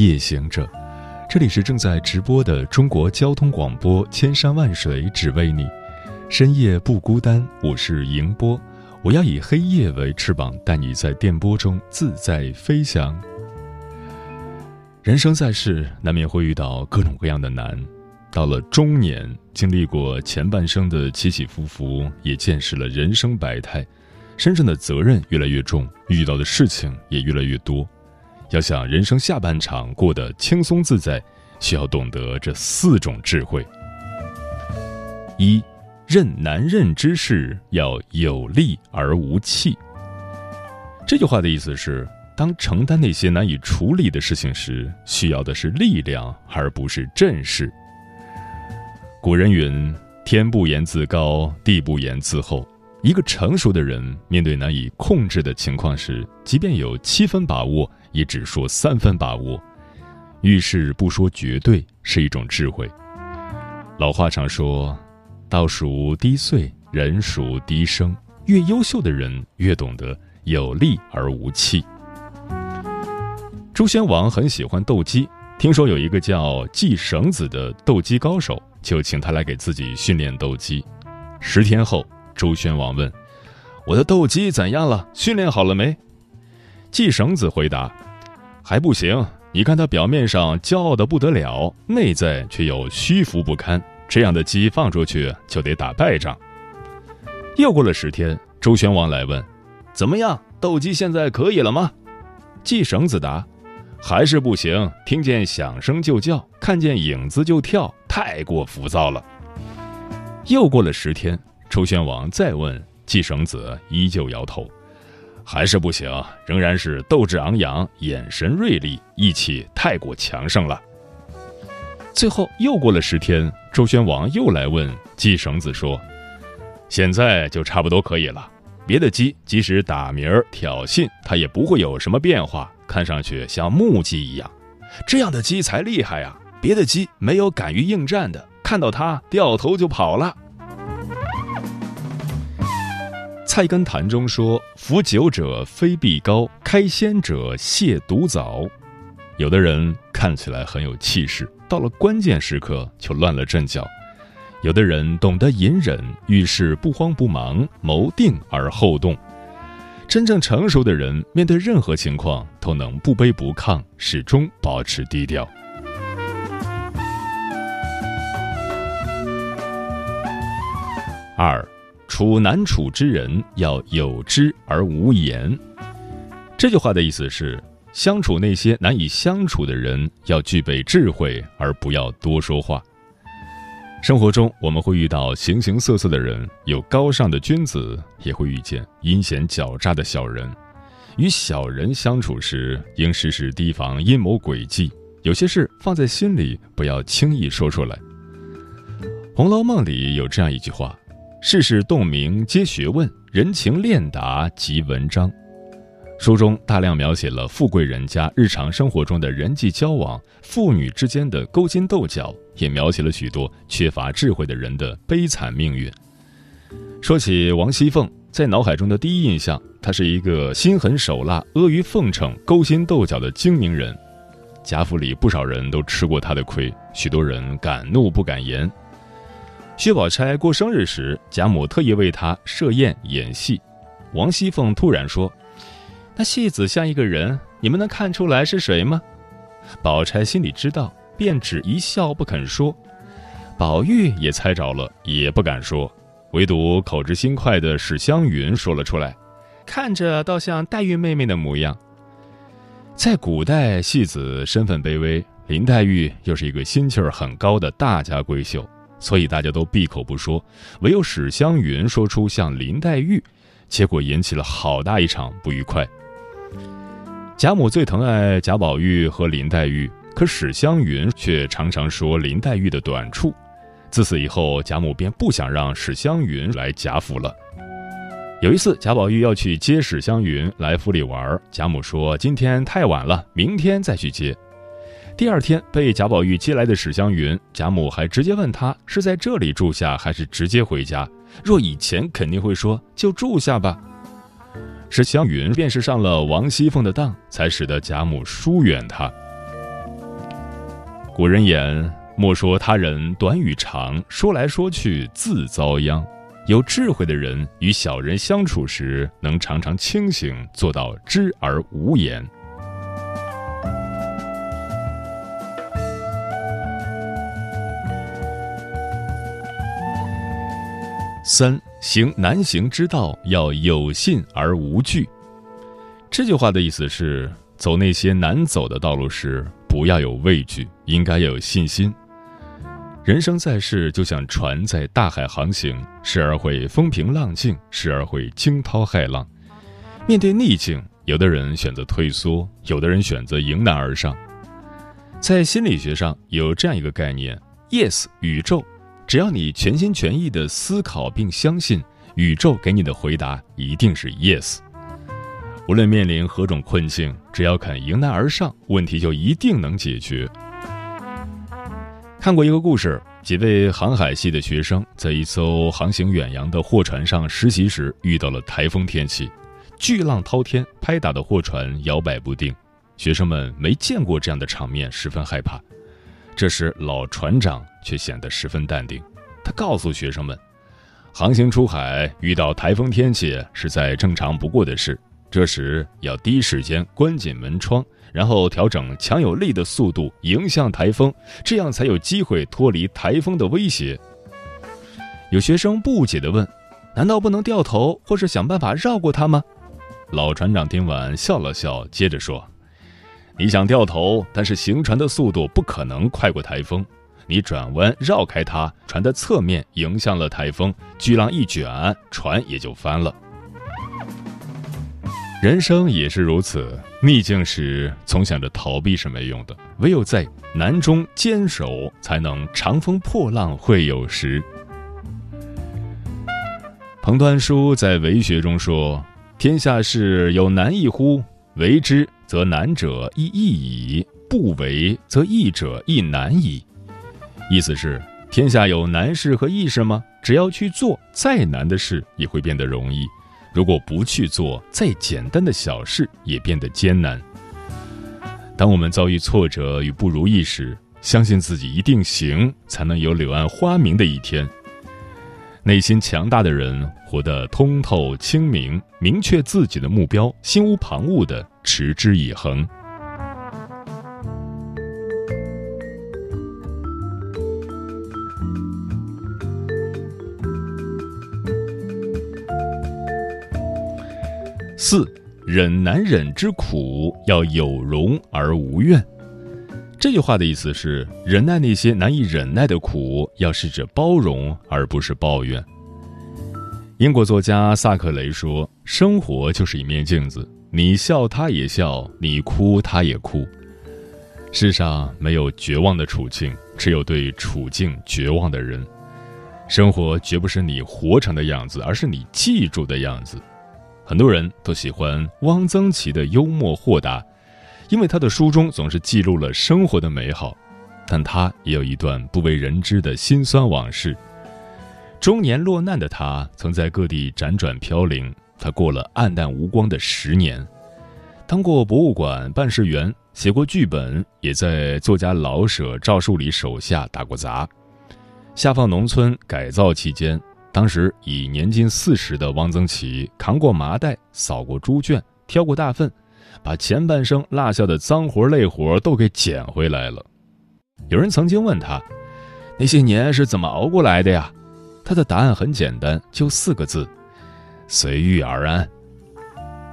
夜行者，这里是正在直播的中国交通广播，千山万水只为你，深夜不孤单。我是迎波，我要以黑夜为翅膀，带你在电波中自在飞翔。人生在世，难免会遇到各种各样的难。到了中年，经历过前半生的起起伏伏，也见识了人生百态，身上的责任越来越重，遇到的事情也越来越多。要想人生下半场过得轻松自在，需要懂得这四种智慧：一、任难任之事要有力而无气。这句话的意思是，当承担那些难以处理的事情时，需要的是力量，而不是阵势。古人云：“天不言自高，地不言自厚。”一个成熟的人，面对难以控制的情况时，即便有七分把握，也只说三分把握。遇事不说绝对是一种智慧。老话常说：“道属低岁，人属低声。”越优秀的人，越懂得有力而无气。朱宣王很喜欢斗鸡，听说有一个叫季绳子的斗鸡高手，就请他来给自己训练斗鸡。十天后。周宣王问：“我的斗鸡怎样了？训练好了没？”季绳子回答：“还不行。你看他表面上骄傲的不得了，内在却又虚浮不堪。这样的鸡放出去就得打败仗。”又过了十天，周宣王来问：“怎么样？斗鸡现在可以了吗？”季绳子答：“还是不行。听见响声就叫，看见影子就跳，太过浮躁了。”又过了十天。周宣王再问季绳子，依旧摇头，还是不行，仍然是斗志昂扬，眼神锐利，义气太过强盛了。最后又过了十天，周宣王又来问季绳子说：“现在就差不多可以了。别的鸡即使打鸣挑衅，它也不会有什么变化，看上去像木鸡一样。这样的鸡才厉害呀！别的鸡没有敢于应战的，看到它掉头就跑了。”菜根谭中说：“服酒者非必高，开先者亵独早。”有的人看起来很有气势，到了关键时刻就乱了阵脚；有的人懂得隐忍，遇事不慌不忙，谋定而后动。真正成熟的人，面对任何情况都能不卑不亢，始终保持低调。二。处难处之人要有知而无言。这句话的意思是，相处那些难以相处的人，要具备智慧，而不要多说话。生活中，我们会遇到形形色色的人，有高尚的君子，也会遇见阴险狡诈的小人。与小人相处时，应时时提防阴谋诡计，有些事放在心里，不要轻易说出来。《红楼梦》里有这样一句话。世事洞明皆学问，人情练达即文章。书中大量描写了富贵人家日常生活中的人际交往，父女之间的勾心斗角，也描写了许多缺乏智慧的人的悲惨命运。说起王熙凤，在脑海中的第一印象，她是一个心狠手辣、阿谀奉承、勾心斗角的精明人。贾府里不少人都吃过她的亏，许多人敢怒不敢言。薛宝钗过生日时，贾母特意为她设宴演戏。王熙凤突然说：“那戏子像一个人，你们能看出来是谁吗？”宝钗心里知道，便只一笑不肯说。宝玉也猜着了，也不敢说，唯独口直心快的史湘云说了出来：“看着倒像黛玉妹妹的模样。”在古代，戏子身份卑微，林黛玉又是一个心气儿很高的大家闺秀。所以大家都闭口不说，唯有史湘云说出像林黛玉，结果引起了好大一场不愉快。贾母最疼爱贾宝玉和林黛玉，可史湘云却常常说林黛玉的短处。自此以后，贾母便不想让史湘云来贾府了。有一次，贾宝玉要去接史湘云来府里玩，贾母说：“今天太晚了，明天再去接。”第二天被贾宝玉接来的史湘云，贾母还直接问他是在这里住下还是直接回家。若以前肯定会说就住下吧。史湘云便是上了王熙凤的当，才使得贾母疏远他。古人言：“莫说他人短与长，说来说去自遭殃。”有智慧的人与小人相处时，能常常清醒，做到知而无言。三行难行之道，要有信而无惧。这句话的意思是，走那些难走的道路时，不要有畏惧，应该要有信心。人生在世，就像船在大海航行，时而会风平浪静，时而会惊涛骇浪。面对逆境，有的人选择退缩，有的人选择迎难而上。在心理学上有这样一个概念：Yes，宇宙。只要你全心全意的思考并相信，宇宙给你的回答一定是 yes。无论面临何种困境，只要肯迎难而上，问题就一定能解决。看过一个故事，几位航海系的学生在一艘航行远洋的货船上实习时，遇到了台风天气，巨浪滔天，拍打的货船摇摆不定，学生们没见过这样的场面，十分害怕。这时，老船长却显得十分淡定。他告诉学生们，航行出海遇到台风天气是再正常不过的事。这时要第一时间关紧门窗，然后调整强有力的速度迎向台风，这样才有机会脱离台风的威胁。有学生不解地问：“难道不能掉头，或是想办法绕过它吗？”老船长听完笑了笑，接着说。你想掉头，但是行船的速度不可能快过台风。你转弯绕开它，船的侧面迎向了台风，巨浪一卷，船也就翻了。人生也是如此，逆境时总想着逃避是没用的，唯有在难中坚守，才能长风破浪会有时。彭端书在为学中说：“天下事有难易乎？为之。”则难者亦易矣，不为则易者亦难矣。意思是，天下有难事和易事吗？只要去做，再难的事也会变得容易；如果不去做，再简单的小事也变得艰难。当我们遭遇挫折与不如意时，相信自己一定行，才能有柳暗花明的一天。内心强大的人，活得通透清明，明确自己的目标，心无旁骛的。持之以恒。四，忍难忍之苦，要有容而无怨。这句话的意思是，忍耐那些难以忍耐的苦，要试着包容，而不是抱怨。英国作家萨克雷说：“生活就是一面镜子。”你笑，他也笑；你哭，他也哭。世上没有绝望的处境，只有对处境绝望的人。生活绝不是你活成的样子，而是你记住的样子。很多人都喜欢汪曾祺的幽默豁达，因为他的书中总是记录了生活的美好，但他也有一段不为人知的辛酸往事。中年落难的他，曾在各地辗转飘零。他过了暗淡无光的十年，当过博物馆办事员，写过剧本，也在作家老舍、赵树理手下打过杂。下放农村改造期间，当时已年近四十的汪曾祺扛过麻袋，扫过猪圈，挑过大粪，把前半生落下的脏活累活都给捡回来了。有人曾经问他，那些年是怎么熬过来的呀？他的答案很简单，就四个字。随遇而安。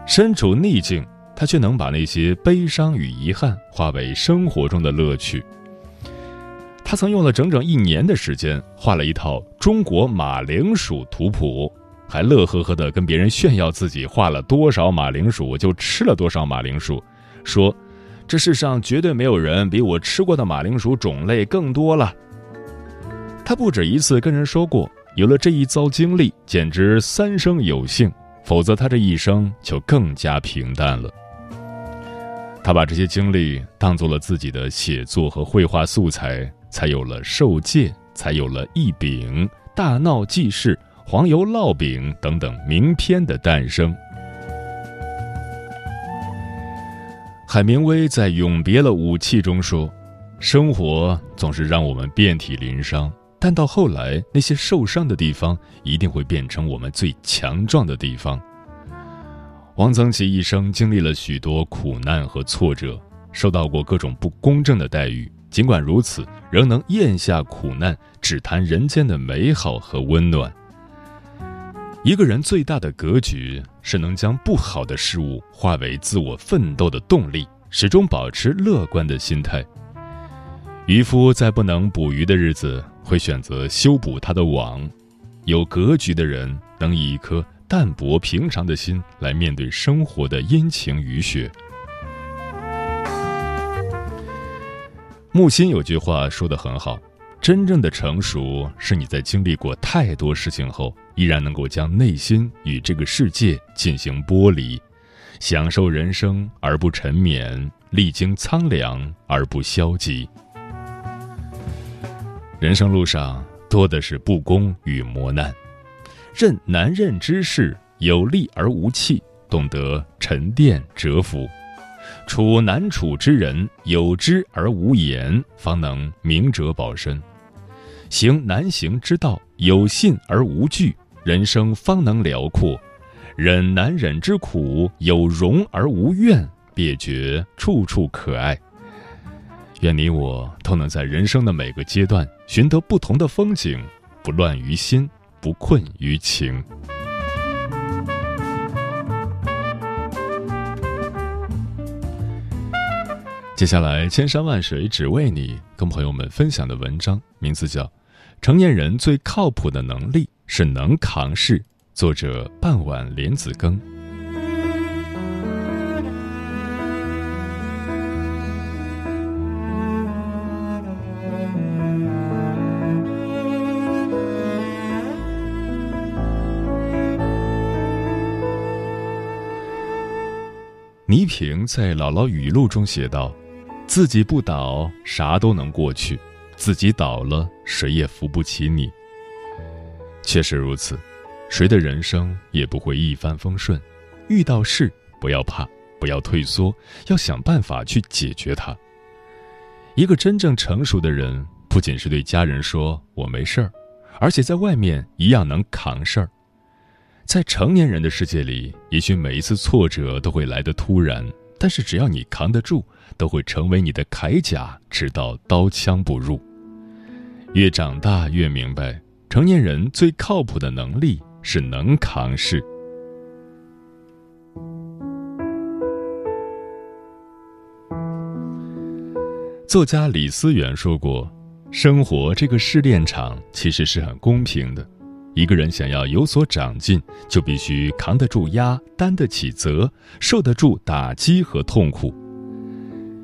身处逆境，他却能把那些悲伤与遗憾化为生活中的乐趣。他曾用了整整一年的时间画了一套中国马铃薯图谱，还乐呵呵地跟别人炫耀自己画了多少马铃薯就吃了多少马铃薯，说：“这世上绝对没有人比我吃过的马铃薯种类更多了。”他不止一次跟人说过，有了这一遭经历，简直三生有幸，否则他这一生就更加平淡了。他把这些经历当做了自己的写作和绘画素材，才有了《受戒》，才有了《一饼》《大闹记事》《黄油烙饼》等等名篇的诞生。海明威在《永别了，武器》中说：“生活总是让我们遍体鳞伤。”但到后来，那些受伤的地方一定会变成我们最强壮的地方。王曾祺一生经历了许多苦难和挫折，受到过各种不公正的待遇。尽管如此，仍能咽下苦难，只谈人间的美好和温暖。一个人最大的格局是能将不好的事物化为自我奋斗的动力，始终保持乐观的心态。渔夫在不能捕鱼的日子。会选择修补他的网，有格局的人能以一颗淡泊平常的心来面对生活的阴晴雨雪。木心有句话说得很好：真正的成熟是你在经历过太多事情后，依然能够将内心与这个世界进行剥离，享受人生而不沉湎，历经苍凉而不消极。人生路上多的是不公与磨难，任难任之事有力而无气，懂得沉淀蛰伏；处难处之人有知而无言，方能明哲保身；行难行之道有信而无惧，人生方能辽阔；忍难忍之苦有容而无怨，别觉处处可爱。愿你我都能在人生的每个阶段寻得不同的风景，不乱于心，不困于情。接下来，千山万水只为你，跟朋友们分享的文章名字叫《成年人最靠谱的能力是能扛事》，作者傍晚莲子羹。倪萍在《姥姥语录》中写道：“自己不倒，啥都能过去；自己倒了，谁也扶不起你。”确实如此，谁的人生也不会一帆风顺。遇到事不要怕，不要退缩，要想办法去解决它。一个真正成熟的人，不仅是对家人说“我没事儿”，而且在外面一样能扛事儿。在成年人的世界里，也许每一次挫折都会来得突然，但是只要你扛得住，都会成为你的铠甲，直到刀枪不入。越长大越明白，成年人最靠谱的能力是能扛事。作家李思源说过：“生活这个试炼场其实是很公平的。”一个人想要有所长进，就必须扛得住压，担得起责，受得住打击和痛苦。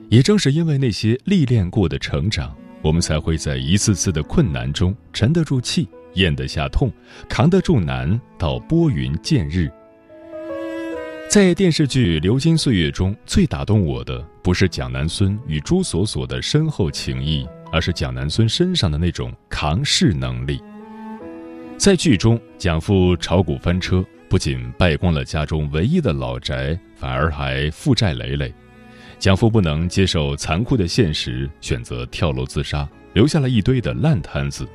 也正是因为那些历练过的成长，我们才会在一次次的困难中沉得住气，咽得下痛，扛得住难，到拨云见日。在电视剧《流金岁月》中，最打动我的不是蒋南孙与朱锁锁的深厚情谊，而是蒋南孙身上的那种扛事能力。在剧中，蒋父炒股翻车，不仅败光了家中唯一的老宅，反而还负债累累。蒋父不能接受残酷的现实，选择跳楼自杀，留下了一堆的烂摊子。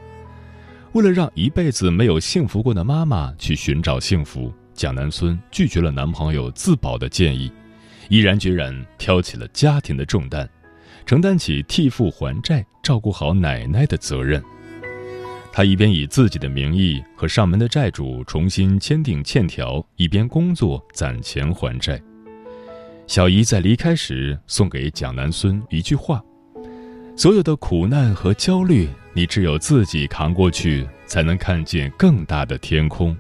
为了让一辈子没有幸福过的妈妈去寻找幸福，蒋南孙拒绝了男朋友自保的建议，毅然决然挑起了家庭的重担，承担起替父还债、照顾好奶奶的责任。他一边以自己的名义和上门的债主重新签订欠条，一边工作攒钱还债。小姨在离开时送给蒋南孙一句话：“所有的苦难和焦虑，你只有自己扛过去，才能看见更大的天空。”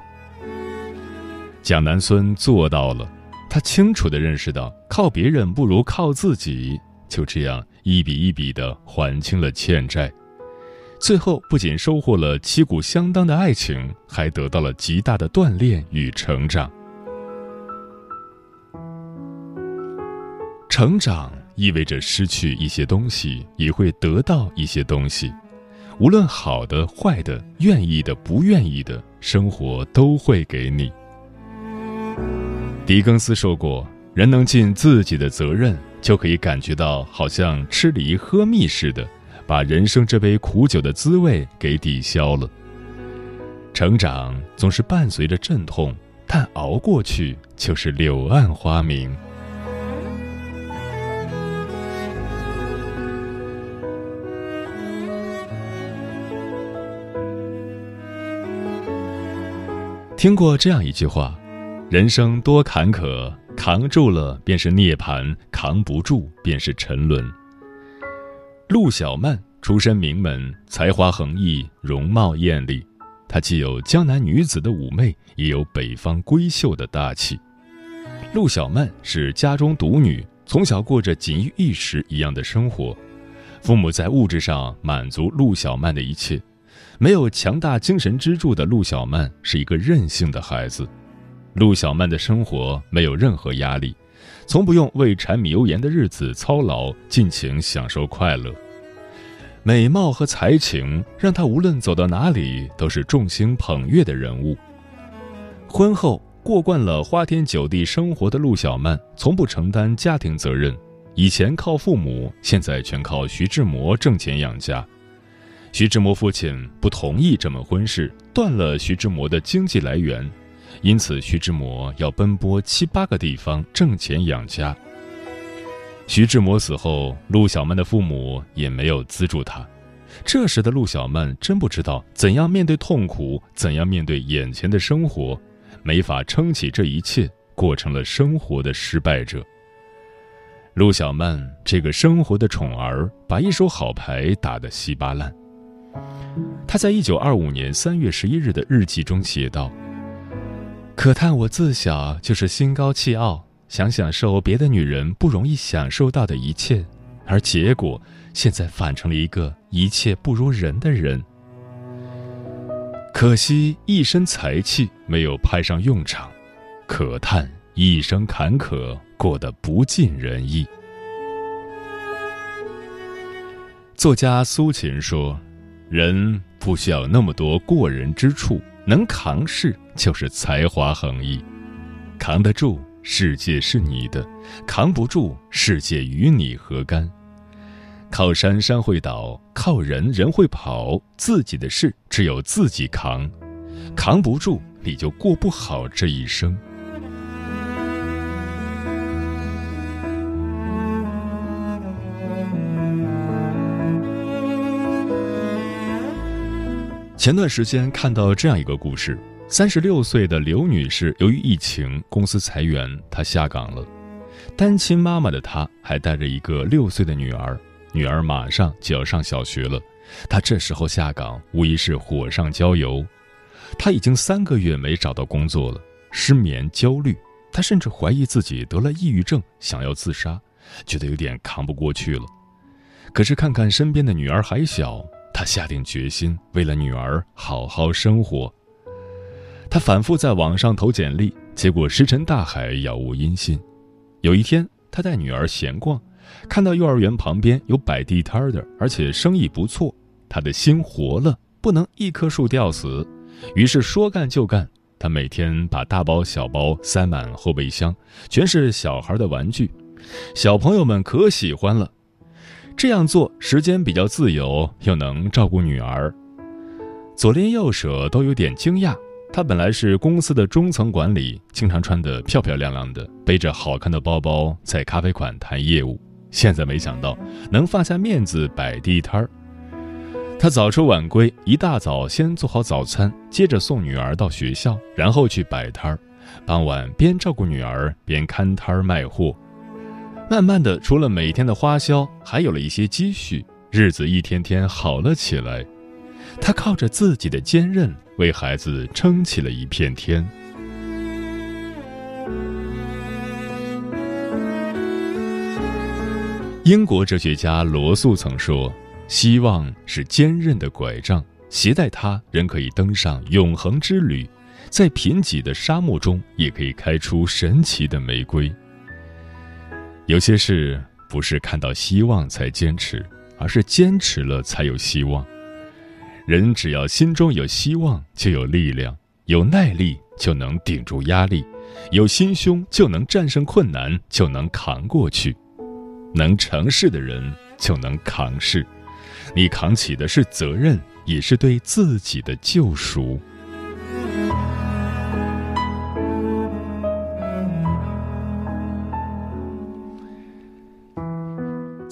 蒋南孙做到了，他清楚地认识到，靠别人不如靠自己。就这样，一笔一笔地还清了欠债，最后不仅收获了旗鼓相当的爱情，还得到了极大的锻炼与成长。成长意味着失去一些东西，也会得到一些东西。无论好的、坏的、愿意的、不愿意的，生活都会给你。狄更斯说过：“人能尽自己的责任，就可以感觉到好像吃梨喝蜜似的，把人生这杯苦酒的滋味给抵消了。”成长总是伴随着阵痛，但熬过去就是柳暗花明。听过这样一句话：“人生多坎坷，扛住了便是涅槃，扛不住便是沉沦。”陆小曼出身名门，才华横溢，容貌艳丽。她既有江南女子的妩媚，也有北方闺秀的大气。陆小曼是家中独女，从小过着锦衣玉食一样的生活，父母在物质上满足陆小曼的一切。没有强大精神支柱的陆小曼是一个任性的孩子。陆小曼的生活没有任何压力，从不用为柴米油盐的日子操劳，尽情享受快乐。美貌和才情让她无论走到哪里都是众星捧月的人物。婚后过惯了花天酒地生活的陆小曼，从不承担家庭责任，以前靠父母，现在全靠徐志摩挣钱养家。徐志摩父亲不同意这门婚事，断了徐志摩的经济来源，因此徐志摩要奔波七八个地方挣钱养家。徐志摩死后，陆小曼的父母也没有资助他。这时的陆小曼真不知道怎样面对痛苦，怎样面对眼前的生活，没法撑起这一切，过成了生活的失败者。陆小曼这个生活的宠儿，把一手好牌打得稀巴烂。他在一九二五年三月十一日的日记中写道：“可叹我自小就是心高气傲，想享受别的女人不容易享受到的一切，而结果现在反成了一个一切不如人的人。可惜一身才气没有派上用场，可叹一生坎坷过得不尽人意。”作家苏秦说。人不需要那么多过人之处，能扛事就是才华横溢。扛得住，世界是你的；扛不住，世界与你何干？靠山山会倒，靠人人会跑。自己的事只有自己扛，扛不住你就过不好这一生。前段时间看到这样一个故事：三十六岁的刘女士，由于疫情，公司裁员，她下岗了。单亲妈妈的她，还带着一个六岁的女儿，女儿马上就要上小学了。她这时候下岗，无疑是火上浇油。她已经三个月没找到工作了，失眠、焦虑，她甚至怀疑自己得了抑郁症，想要自杀，觉得有点扛不过去了。可是看看身边的女儿还小。他下定决心，为了女儿好好生活。他反复在网上投简历，结果石沉大海，杳无音信。有一天，他带女儿闲逛，看到幼儿园旁边有摆地摊的，而且生意不错，他的心活了，不能一棵树吊死，于是说干就干。他每天把大包小包塞满后备箱，全是小孩的玩具，小朋友们可喜欢了。这样做时间比较自由，又能照顾女儿，左邻右舍都有点惊讶。他本来是公司的中层管理，经常穿得漂漂亮亮的，背着好看的包包在咖啡馆谈业务。现在没想到能放下面子摆地摊儿。他早出晚归，一大早先做好早餐，接着送女儿到学校，然后去摆摊儿。傍晚边照顾女儿边看摊儿卖货。慢慢的，除了每天的花销，还有了一些积蓄，日子一天天好了起来。他靠着自己的坚韧，为孩子撑起了一片天。英国哲学家罗素曾说，希望是坚韧的拐杖，携带它人可以登上永恒之旅，在贫瘠的沙漠中也可以开出神奇的玫瑰。有些事不是看到希望才坚持，而是坚持了才有希望。人只要心中有希望，就有力量，有耐力就能顶住压力，有心胸就能战胜困难，就能扛过去。能成事的人就能扛事，你扛起的是责任，也是对自己的救赎。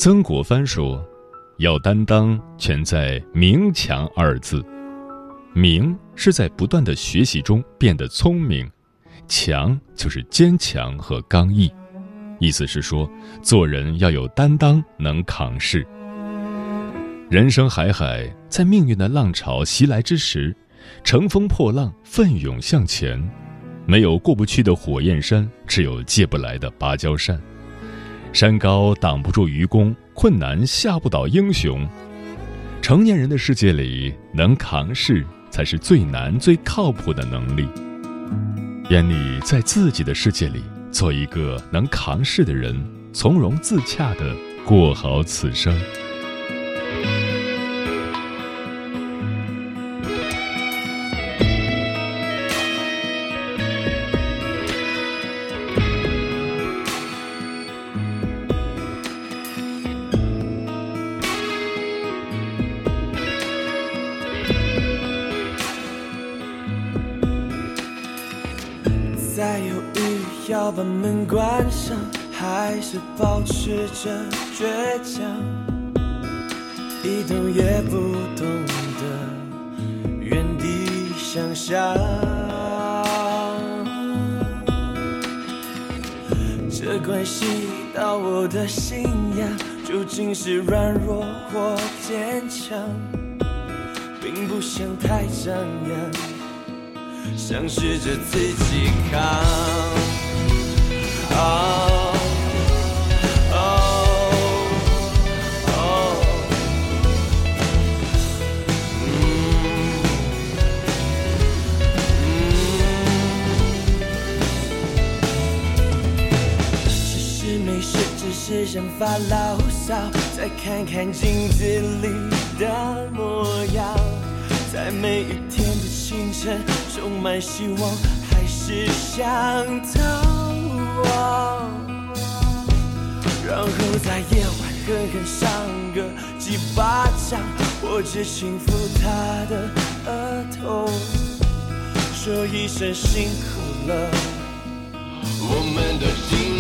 曾国藩说：“要担当，全在‘明强’二字。明是在不断的学习中变得聪明，强就是坚强和刚毅。”意思是说，做人要有担当，能扛事。人生海海，在命运的浪潮袭来之时，乘风破浪，奋勇向前。没有过不去的火焰山，只有借不来的芭蕉扇。山高挡不住愚公，困难吓不倒英雄。成年人的世界里，能扛事才是最难、最靠谱的能力。愿你在自己的世界里。做一个能扛事的人，从容自洽的过好此生。在犹豫要把门关上，还是保持着倔强，一动也不动的原地想象。这关系到我的信仰，究竟是软弱或坚强，并不想太张扬，想试着自己扛。哦哦哦，嗯嗯，其实没事，只是想发牢骚。再看看镜子里的模样，在每一天的清晨，充满希望，还是想逃亡。然后在夜晚狠狠上个几巴掌，或者轻抚他的额头，说一声辛苦了，我们都尽